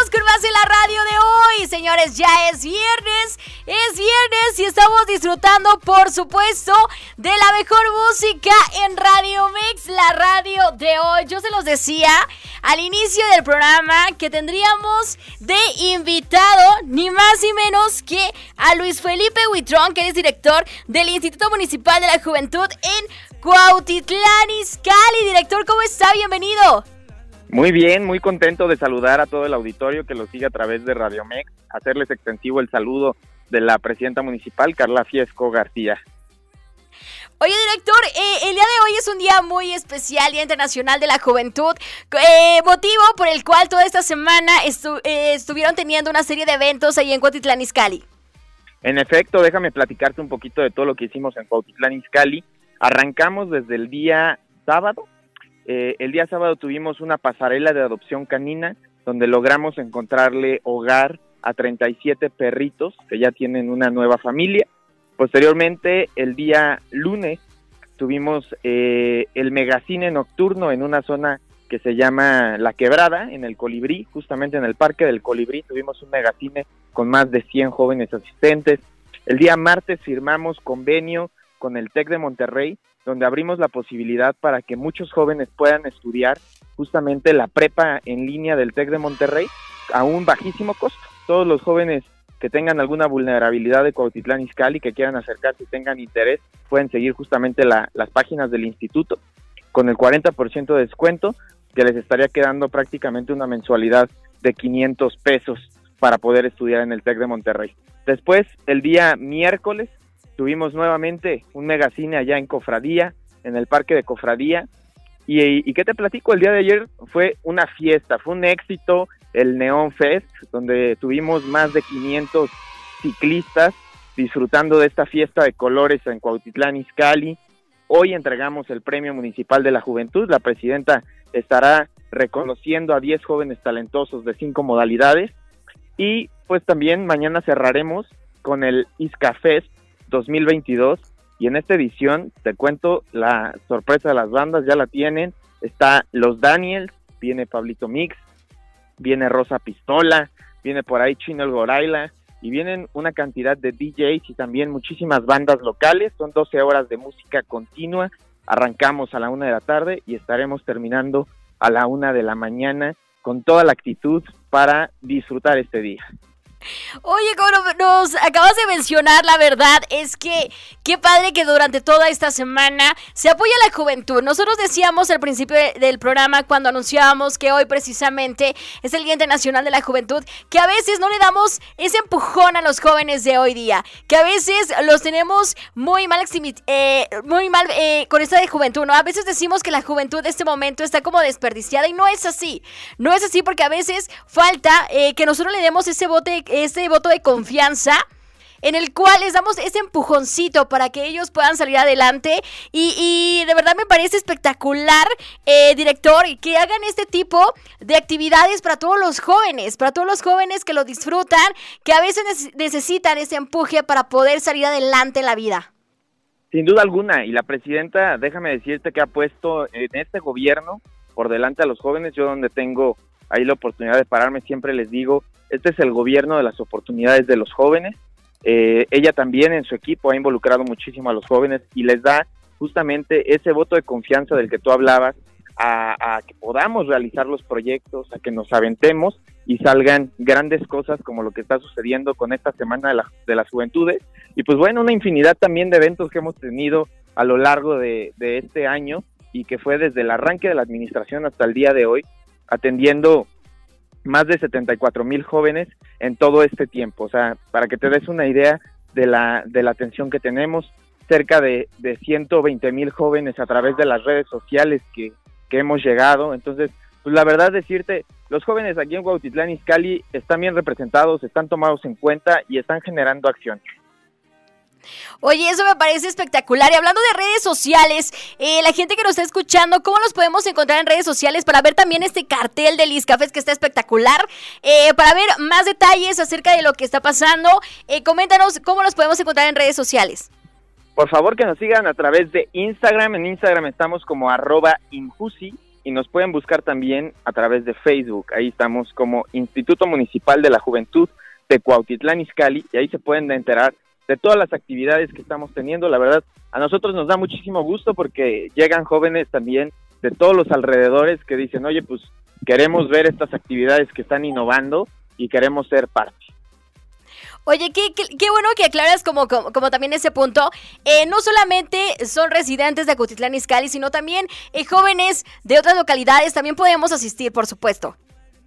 Seguimos con más en la radio de hoy, señores. Ya es viernes, es viernes y estamos disfrutando, por supuesto, de la mejor música en Radio Mix, la radio de hoy. Yo se los decía al inicio del programa que tendríamos de invitado ni más ni menos que a Luis Felipe Huitrón, que es director del Instituto Municipal de la Juventud en Cuautitlán Izcalli. Director, ¿cómo está? Bienvenido. Muy bien, muy contento de saludar a todo el auditorio que lo sigue a través de Radio Mex, hacerles extensivo el saludo de la presidenta municipal, Carla Fiesco García. Oye, director, eh, el día de hoy es un día muy especial, Día Internacional de la Juventud, eh, motivo por el cual toda esta semana eh, estuvieron teniendo una serie de eventos ahí en Cuautitlán Izcalli. En efecto, déjame platicarte un poquito de todo lo que hicimos en Cuautitlán Izcalli. Arrancamos desde el día sábado, eh, el día sábado tuvimos una pasarela de adopción canina donde logramos encontrarle hogar a 37 perritos que ya tienen una nueva familia. Posteriormente, el día lunes, tuvimos eh, el megacine nocturno en una zona que se llama La Quebrada, en el Colibrí, justamente en el Parque del Colibrí, tuvimos un megacine con más de 100 jóvenes asistentes. El día martes firmamos convenio con el TEC de Monterrey donde abrimos la posibilidad para que muchos jóvenes puedan estudiar justamente la prepa en línea del TEC de Monterrey a un bajísimo costo. Todos los jóvenes que tengan alguna vulnerabilidad de Cuautitlán Izcalli, que quieran acercarse y tengan interés, pueden seguir justamente las páginas del instituto con el 40% de descuento, que les estaría quedando prácticamente una mensualidad de 500 pesos para poder estudiar en el TEC de Monterrey. Después, el día miércoles, tuvimos nuevamente un megacine allá en Cofradía, en el parque de Cofradía. Y, qué te platico, el día de ayer fue una fiesta, fue un éxito el Neon Fest, donde tuvimos más de 500 ciclistas disfrutando de esta fiesta de colores en Cuautitlán Izcalli. Hoy entregamos el Premio Municipal de la Juventud. La presidenta estará reconociendo a 10 jóvenes talentosos de cinco modalidades. Y pues también mañana cerraremos con el Izca Fest, 2022 y en esta edición te cuento la sorpresa de las bandas, ya la tienen, está Los Daniels, viene Pablito Mix, viene Rosa Pistola, viene por ahí Chino el Goraila y vienen una cantidad de DJs y también muchísimas bandas locales, son 12 horas de música continua, arrancamos a la una de la tarde y estaremos terminando a la una de la mañana con toda la actitud para disfrutar este día. Oye, como nos acabas de mencionar, la verdad es que qué padre que durante toda esta semana se apoya la juventud. Nosotros decíamos al principio del programa, cuando anunciábamos que hoy precisamente es el Día Internacional de la Juventud, que a veces no le damos ese empujón a los jóvenes de hoy día, que a veces los tenemos muy mal, eh, muy mal eh, con esta de juventud, ¿no? A veces decimos que la juventud de este momento está como desperdiciada y no es así. No es así porque a veces falta eh, que nosotros le demos ese bote ese voto de confianza en el cual les damos ese empujoncito para que ellos puedan salir adelante. Y, de verdad me parece espectacular, eh, director, que hagan este tipo de actividades para todos los jóvenes, para todos los jóvenes que lo disfrutan, que a veces necesitan ese empuje para poder salir adelante en la vida. Sin duda alguna, y la presidenta, déjame decirte que ha puesto en este gobierno por delante a los jóvenes, yo donde tengo ahí la oportunidad de pararme, siempre les digo, este es el gobierno de las oportunidades de los jóvenes. Eh, ella también en su equipo ha involucrado muchísimo a los jóvenes y les da justamente ese voto de confianza del que tú hablabas, a, que podamos realizar los proyectos, a que nos aventemos y salgan grandes cosas como lo que está sucediendo con esta Semana de, de las Juventudes. Y pues bueno, una infinidad también de eventos que hemos tenido a lo largo de este año y que fue desde el arranque de la administración hasta el día de hoy, atendiendo más de 74 mil jóvenes en todo este tiempo. O sea, para que te des una idea de la, de la atención que tenemos, cerca de, de 120 mil jóvenes a través de las redes sociales que, que hemos llegado. Entonces, pues la verdad decirte, los jóvenes aquí en Cuautitlán Izcalli están bien representados, están tomados en cuenta y están generando acción. Oye, eso me parece espectacular. Y hablando de redes sociales, eh, la gente que nos está escuchando, ¿cómo los podemos encontrar en redes sociales para ver también este cartel de Liz Cafés que está espectacular? Eh, para ver más detalles acerca de lo que está pasando, eh, coméntanos cómo los podemos encontrar en redes sociales. Por favor que nos sigan a través de Instagram. En Instagram estamos como arroba injusi y nos pueden buscar también a través de Facebook. Ahí estamos como Instituto Municipal de la Juventud de Cuautitlán Izcalli y ahí se pueden enterar de todas las actividades que estamos teniendo. La verdad, a nosotros nos da muchísimo gusto porque llegan jóvenes también de todos los alrededores que dicen, oye, pues queremos ver estas actividades que están innovando y queremos ser parte. Oye, qué, qué, bueno que aclaras como, como, también ese punto. Eh, no solamente son residentes de Cutitlán Izcalli, sino también eh, jóvenes de otras localidades. También podemos asistir, por supuesto.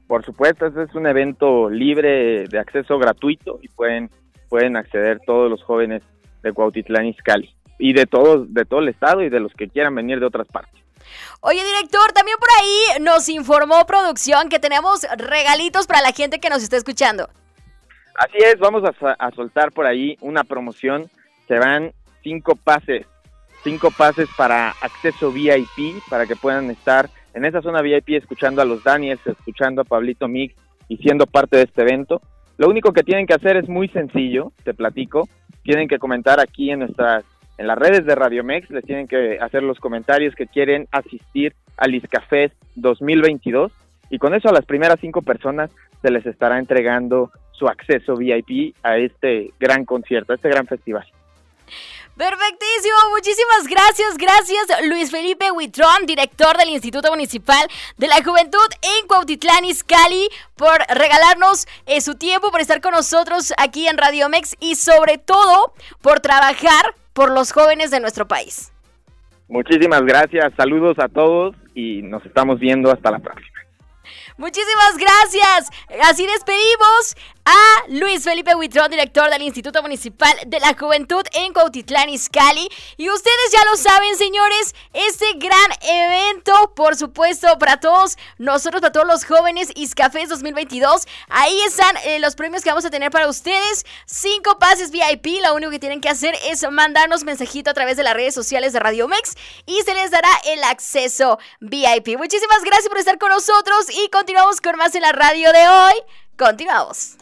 Por supuesto, este es un evento libre de acceso gratuito y pueden, pueden acceder todos los jóvenes de Cuautitlán Izcalli y de todos, de todo el estado y de los que quieran venir de otras partes. Oye, director, también por ahí nos informó producción que tenemos regalitos para la gente que nos está escuchando. Así es, vamos a, soltar por ahí una promoción. Se van cinco pases, cinco pases para acceso VIP, para que puedan estar en esa zona VIP escuchando a los Daniels, escuchando a Pablito Mix y siendo parte de este evento. Lo único que tienen que hacer es muy sencillo, te platico. Tienen que comentar aquí en nuestras en las redes de Radio Mex, les tienen que hacer los comentarios que quieren asistir al Iscafés 2022 y con eso a las primeras cinco personas se les estará entregando su acceso VIP a este gran concierto, a este gran festival. Perfectísimo, muchísimas gracias, gracias Luis Felipe Huitrón, director del Instituto Municipal de la Juventud en Cuautitlán Izcalli, por regalarnos eh, su tiempo, por estar con nosotros aquí en Radio Mex y sobre todo por trabajar por los jóvenes de nuestro país. Muchísimas gracias, saludos a todos y nos estamos viendo hasta la próxima. Muchísimas gracias. Así despedimos a Luis Felipe Huitrón, director del Instituto Municipal de la Juventud en Cuautitlán, Izcalli. Y ustedes ya lo saben, señores, este gran evento, por supuesto, para todos nosotros, para todos los jóvenes Iscafés 2022. Ahí están eh, los premios que vamos a tener para ustedes. Cinco pases VIP. Lo único que tienen que hacer es mandarnos mensajito a través de las redes sociales de Radio Mex y se les dará el acceso VIP. Muchísimas gracias por estar con nosotros y continuamos con más en la radio de hoy. Continuamos.